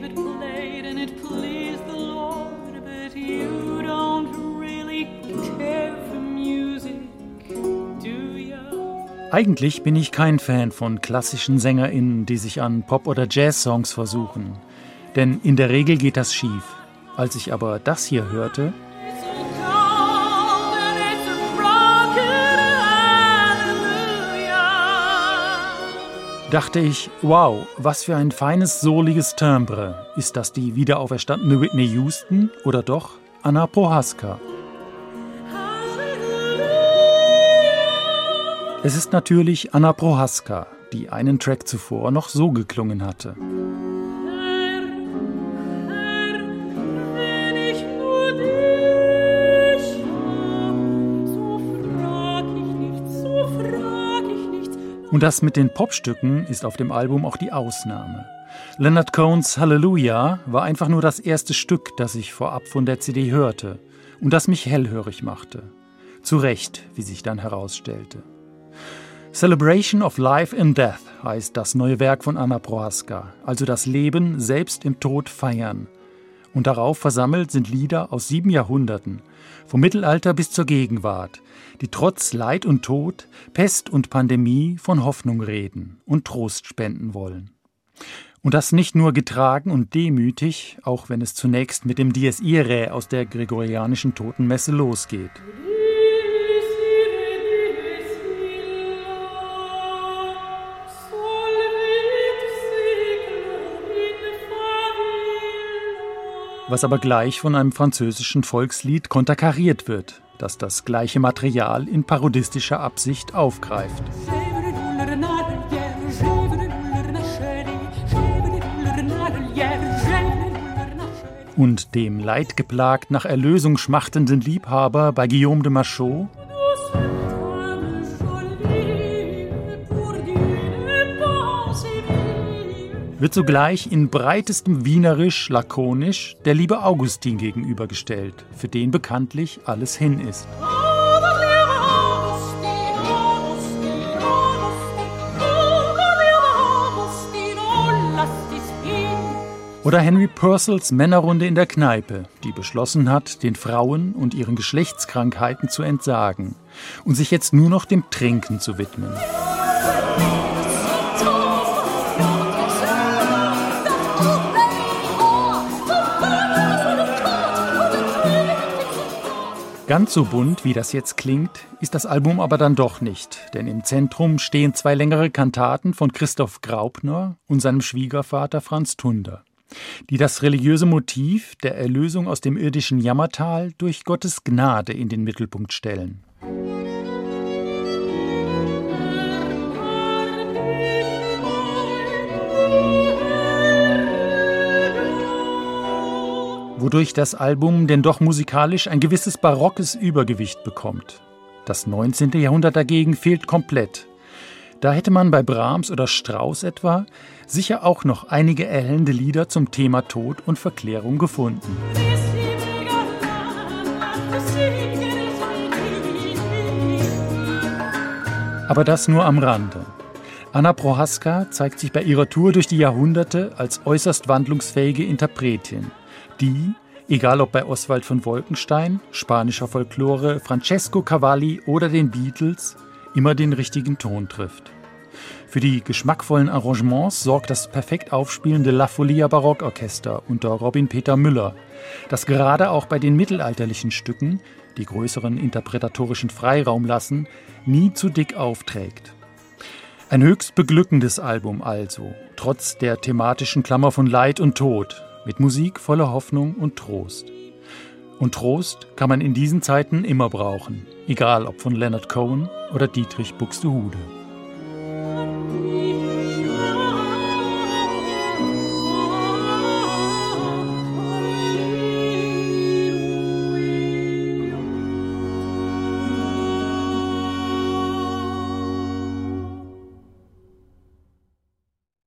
David played and it pleased the Lord, but you don't really care for music, do ya? Eigentlich bin ich kein Fan von klassischen SängerInnen, die sich an Pop- oder Jazz-Songs versuchen. Denn in der Regel geht das schief. Als ich aber das hier hörte, dachte ich, wow, was für ein feines, soliges Timbre. Ist das die wiederauferstandene Whitney Houston oder doch Anna Prohaska? Es ist natürlich Anna Prohaska, die einen Track zuvor noch so geklungen hatte. Und das mit den Popstücken ist auf dem Album auch die Ausnahme. Leonard Cohns Hallelujah war einfach nur das erste Stück, das ich vorab von der CD hörte und das mich hellhörig machte. Zu Recht, wie sich dann herausstellte. Celebration of Life and Death heißt das neue Werk von Anna Prohaska, also das Leben selbst im Tod feiern. Und darauf versammelt sind Lieder aus sieben Jahrhunderten, vom Mittelalter bis zur Gegenwart, die trotz Leid und Tod, Pest und Pandemie von Hoffnung reden und Trost spenden wollen. Und das nicht nur getragen und demütig, auch wenn es zunächst mit dem Dies Irae aus der gregorianischen Totenmesse losgeht. Was aber gleich von einem französischen Volkslied konterkariert wird, das das gleiche Material in parodistischer Absicht aufgreift. Und dem leidgeplagt nach Erlösung schmachtenden Liebhaber bei Guillaume de Machaut wird sogleich in breitestem Wienerisch lakonisch der liebe Augustin gegenübergestellt, für den bekanntlich alles hin ist. Oder Henry Purcells Männerrunde in der Kneipe, die beschlossen hat, den Frauen und ihren Geschlechtskrankheiten zu entsagen und sich jetzt nur noch dem Trinken zu widmen. Ganz so bunt, wie das jetzt klingt, ist das Album aber dann doch nicht, denn im Zentrum stehen zwei längere Kantaten von Christoph Graupner und seinem Schwiegervater Franz Tunder, die das religiöse Motiv der Erlösung aus dem irdischen Jammertal durch Gottes Gnade in den Mittelpunkt stellen. Wodurch das Album denn doch musikalisch ein gewisses barockes Übergewicht bekommt. Das 19. Jahrhundert dagegen fehlt komplett. Da hätte man bei Brahms oder Strauss etwa sicher auch noch einige erhellende Lieder zum Thema Tod und Verklärung gefunden. Aber das nur am Rande. Anna Prohaska zeigt sich bei ihrer Tour durch die Jahrhunderte als äußerst wandlungsfähige Interpretin die, egal ob bei Oswald von Wolkenstein, spanischer Folklore, Francesco Cavalli oder den Beatles, immer den richtigen Ton trifft. Für die geschmackvollen Arrangements sorgt das perfekt aufspielende La Folia Barockorchester unter Robin Peter Müller, das gerade auch bei den mittelalterlichen Stücken, die größeren interpretatorischen Freiraum lassen, nie zu dick aufträgt. Ein höchst beglückendes Album also, trotz der thematischen Klammer von Leid und Tod, mit Musik voller Hoffnung und Trost. Und Trost kann man in diesen Zeiten immer brauchen, egal ob von Leonard Cohen oder Dietrich Buxtehude.